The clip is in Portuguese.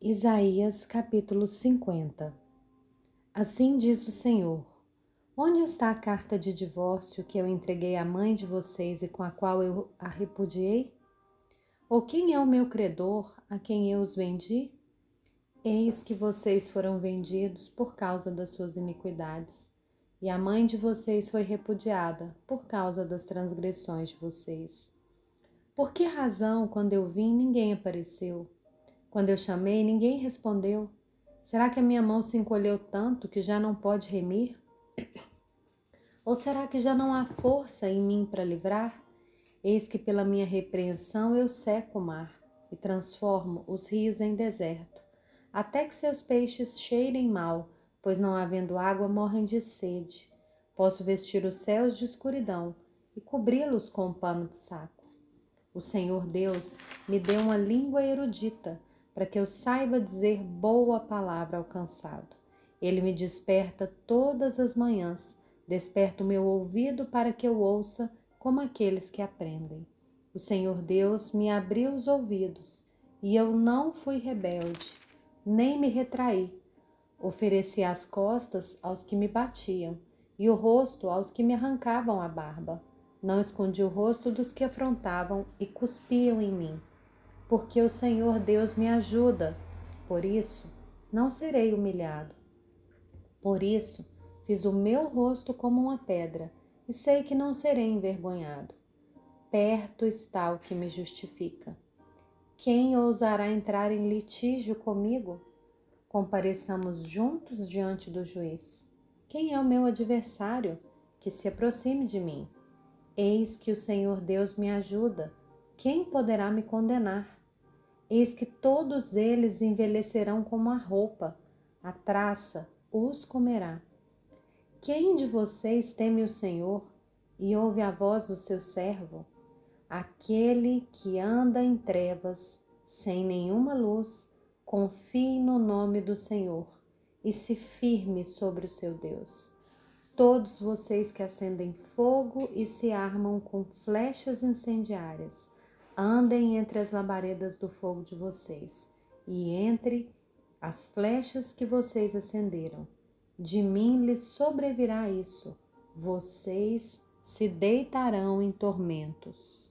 Isaías capítulo 50 Assim diz o Senhor: Onde está a carta de divórcio que eu entreguei à mãe de vocês e com a qual eu a repudiei? Ou quem é o meu credor a quem eu os vendi? Eis que vocês foram vendidos por causa das suas iniquidades, e a mãe de vocês foi repudiada por causa das transgressões de vocês. Por que razão, quando eu vim, ninguém apareceu? Quando eu chamei, ninguém respondeu. Será que a minha mão se encolheu tanto que já não pode remir? Ou será que já não há força em mim para livrar? Eis que pela minha repreensão eu seco o mar e transformo os rios em deserto, até que seus peixes cheirem mal, pois não havendo água morrem de sede. Posso vestir os céus de escuridão e cobri-los com um pano de saco. O Senhor Deus me deu uma língua erudita para que eu saiba dizer boa palavra ao cansado. Ele me desperta todas as manhãs, desperta o meu ouvido para que eu ouça como aqueles que aprendem. O Senhor Deus me abriu os ouvidos e eu não fui rebelde, nem me retraí. Ofereci as costas aos que me batiam e o rosto aos que me arrancavam a barba. Não escondi o rosto dos que afrontavam e cuspiam em mim porque o Senhor Deus me ajuda. Por isso, não serei humilhado. Por isso, fiz o meu rosto como uma pedra e sei que não serei envergonhado. Perto está o que me justifica. Quem ousará entrar em litígio comigo? Compareçamos juntos diante do juiz. Quem é o meu adversário? Que se aproxime de mim. Eis que o Senhor Deus me ajuda. Quem poderá me condenar? Eis que todos eles envelhecerão como a roupa, a traça os comerá. Quem de vocês teme o Senhor e ouve a voz do seu servo? Aquele que anda em trevas, sem nenhuma luz, confie no nome do Senhor e se firme sobre o seu Deus. Todos vocês que acendem fogo e se armam com flechas incendiárias, andem entre as labaredas do fogo de vocês e entre as flechas que vocês acenderam. De mim lhes sobrevirá isso, vocês se deitarão em tormentos.